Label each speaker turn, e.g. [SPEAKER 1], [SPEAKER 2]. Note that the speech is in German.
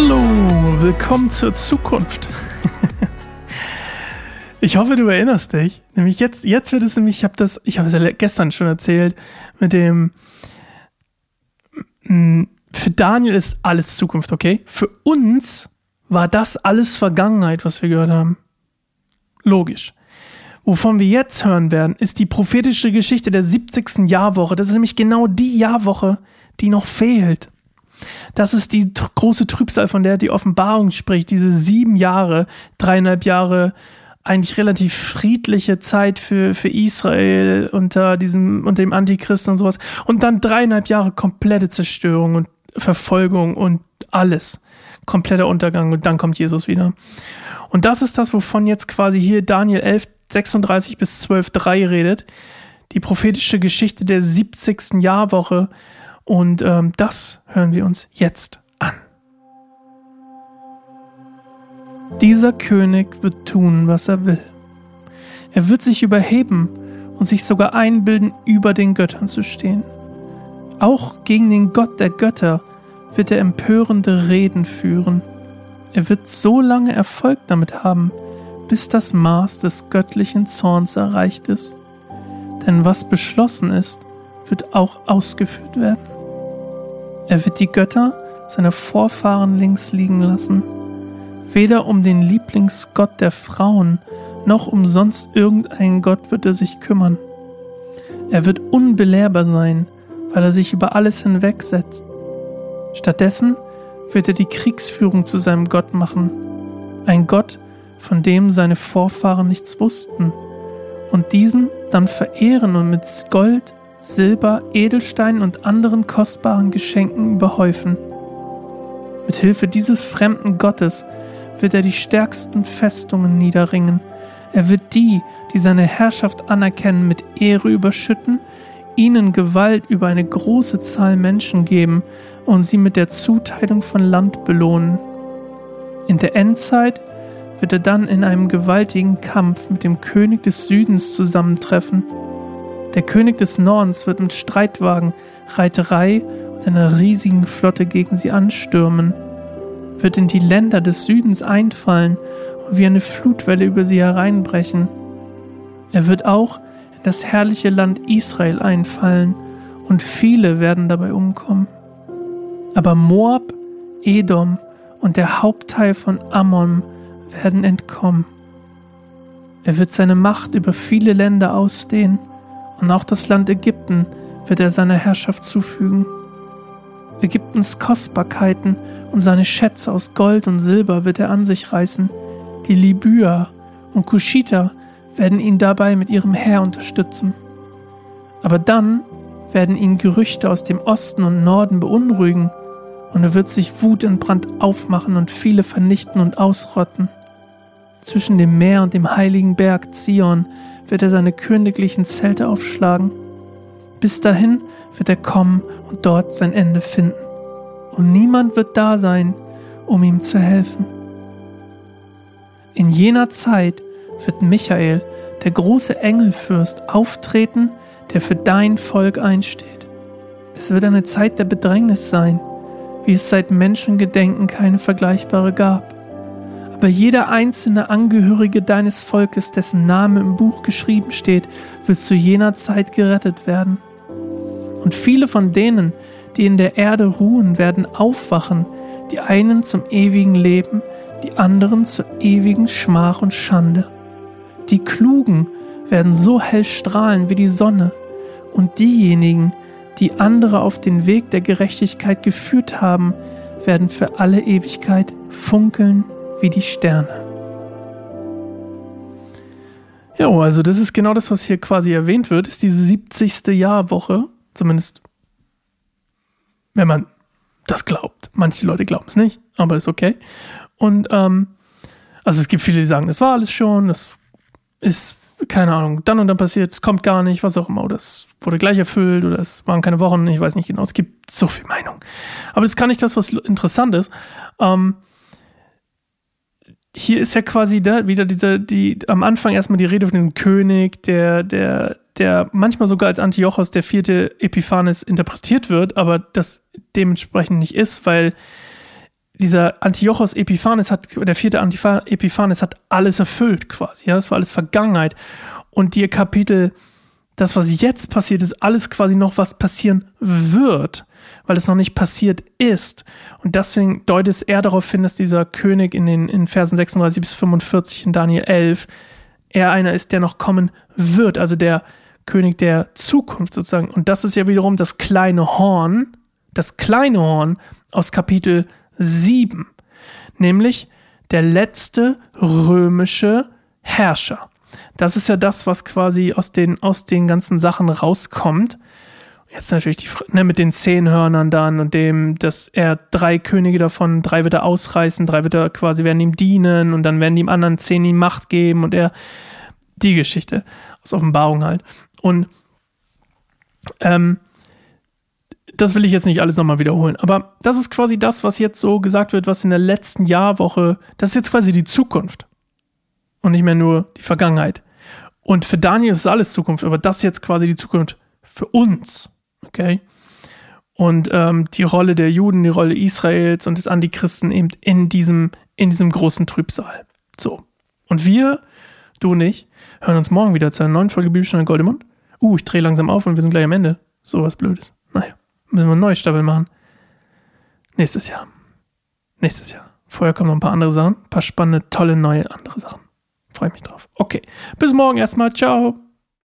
[SPEAKER 1] Hallo, willkommen zur Zukunft. ich hoffe, du erinnerst dich. Nämlich jetzt, jetzt wird es nämlich, ich habe das, ich habe es ja gestern schon erzählt, mit dem, für Daniel ist alles Zukunft, okay? Für uns war das alles Vergangenheit, was wir gehört haben. Logisch. Wovon wir jetzt hören werden, ist die prophetische Geschichte der 70. Jahrwoche. Das ist nämlich genau die Jahrwoche, die noch fehlt. Das ist die große Trübsal, von der die Offenbarung spricht. Diese sieben Jahre, dreieinhalb Jahre, eigentlich relativ friedliche Zeit für, für Israel unter diesem, unter dem Antichristen und sowas. Und dann dreieinhalb Jahre komplette Zerstörung und Verfolgung und alles. Kompletter Untergang und dann kommt Jesus wieder. Und das ist das, wovon jetzt quasi hier Daniel 11, 36 bis 12, 3 redet. Die prophetische Geschichte der 70. Jahrwoche und ähm, das hören wir uns jetzt an. Dieser König wird tun, was er will. Er wird sich überheben und sich sogar einbilden, über den Göttern zu stehen. Auch gegen den Gott der Götter wird er empörende Reden führen. Er wird so lange Erfolg damit haben, bis das Maß des göttlichen Zorns erreicht ist. Denn was beschlossen ist, wird auch ausgeführt werden. Er wird die Götter seiner Vorfahren links liegen lassen. Weder um den Lieblingsgott der Frauen noch um sonst irgendeinen Gott wird er sich kümmern. Er wird unbelehrbar sein, weil er sich über alles hinwegsetzt. Stattdessen wird er die Kriegsführung zu seinem Gott machen. Ein Gott, von dem seine Vorfahren nichts wussten. Und diesen dann verehren und mit Gold, Silber, Edelsteinen und anderen kostbaren Geschenken überhäufen. Mit Hilfe dieses fremden Gottes wird er die stärksten Festungen niederringen. Er wird die, die seine Herrschaft anerkennen, mit Ehre überschütten, ihnen Gewalt über eine große Zahl Menschen geben und sie mit der Zuteilung von Land belohnen. In der Endzeit wird er dann in einem gewaltigen Kampf mit dem König des Südens zusammentreffen der König des Nordens wird mit Streitwagen, Reiterei und einer riesigen Flotte gegen sie anstürmen, wird in die Länder des Südens einfallen und wie eine Flutwelle über sie hereinbrechen. Er wird auch in das herrliche Land Israel einfallen und viele werden dabei umkommen. Aber Moab, Edom und der Hauptteil von Ammon werden entkommen. Er wird seine Macht über viele Länder ausdehnen und auch das Land Ägypten wird er seiner Herrschaft zufügen. Ägyptens Kostbarkeiten und seine Schätze aus Gold und Silber wird er an sich reißen. Die Libyer und Kuschiter werden ihn dabei mit ihrem Heer unterstützen. Aber dann werden ihn Gerüchte aus dem Osten und Norden beunruhigen, und er wird sich wutentbrannt aufmachen und viele vernichten und ausrotten. Zwischen dem Meer und dem heiligen Berg Zion wird er seine königlichen Zelte aufschlagen. Bis dahin wird er kommen und dort sein Ende finden. Und niemand wird da sein, um ihm zu helfen. In jener Zeit wird Michael, der große Engelfürst, auftreten, der für dein Volk einsteht. Es wird eine Zeit der Bedrängnis sein, wie es seit Menschengedenken keine vergleichbare gab aber jeder einzelne Angehörige deines Volkes, dessen Name im Buch geschrieben steht, wird zu jener Zeit gerettet werden. Und viele von denen, die in der Erde ruhen, werden aufwachen, die einen zum ewigen Leben, die anderen zur ewigen Schmach und Schande. Die Klugen werden so hell strahlen wie die Sonne, und diejenigen, die andere auf den Weg der Gerechtigkeit geführt haben, werden für alle Ewigkeit funkeln wie die Sterne. Ja, also das ist genau das, was hier quasi erwähnt wird, ist diese 70. Jahrwoche, zumindest wenn man das glaubt. Manche Leute glauben es nicht, aber ist okay. Und ähm, also es gibt viele, die sagen, das war alles schon, das ist, keine Ahnung, dann und dann passiert, es kommt gar nicht, was auch immer, oder es wurde gleich erfüllt, oder es waren keine Wochen, ich weiß nicht genau, es gibt so viel Meinung. Aber das kann nicht das, was interessant ist. Ähm, hier ist ja quasi da wieder diese, die, am Anfang erstmal die Rede von diesem König, der, der, der manchmal sogar als Antiochos der vierte Epiphanes interpretiert wird, aber das dementsprechend nicht ist, weil dieser Antiochos Epiphanes hat, der vierte Epiphanes hat alles erfüllt quasi. Ja, das war alles Vergangenheit. Und die Kapitel, das, was jetzt passiert, ist alles quasi noch, was passieren wird, weil es noch nicht passiert ist. Und deswegen deutet es eher darauf hin, dass dieser König in den in Versen 36 bis 45 in Daniel 11 er einer ist, der noch kommen wird, also der König der Zukunft sozusagen. Und das ist ja wiederum das kleine Horn, das kleine Horn aus Kapitel 7, nämlich der letzte römische Herrscher. Das ist ja das, was quasi aus den, aus den ganzen Sachen rauskommt. Jetzt natürlich die, ne, mit den zehn Hörnern dann und dem, dass er drei Könige davon, drei wird er ausreißen, drei wird er quasi werden ihm dienen und dann werden die anderen zehn ihm Macht geben und er, die Geschichte aus Offenbarung halt. Und ähm, das will ich jetzt nicht alles nochmal wiederholen. Aber das ist quasi das, was jetzt so gesagt wird, was in der letzten Jahrwoche, das ist jetzt quasi die Zukunft. Und nicht mehr nur die Vergangenheit. Und für Daniel ist alles Zukunft, aber das ist jetzt quasi die Zukunft für uns. Okay? Und ähm, die Rolle der Juden, die Rolle Israels und des Antichristen eben in diesem, in diesem großen Trübsal. So. Und wir, du und ich, hören uns morgen wieder zu einer neuen Folge Bibelstunde Goldemund. Uh, ich drehe langsam auf und wir sind gleich am Ende. So was Blödes. Naja. Müssen wir einen Neustaffel machen. Nächstes Jahr. Nächstes Jahr. Vorher kommen noch ein paar andere Sachen. Ein paar spannende, tolle, neue, andere Sachen. Freue mich drauf. Okay. Bis morgen erstmal. Ciao.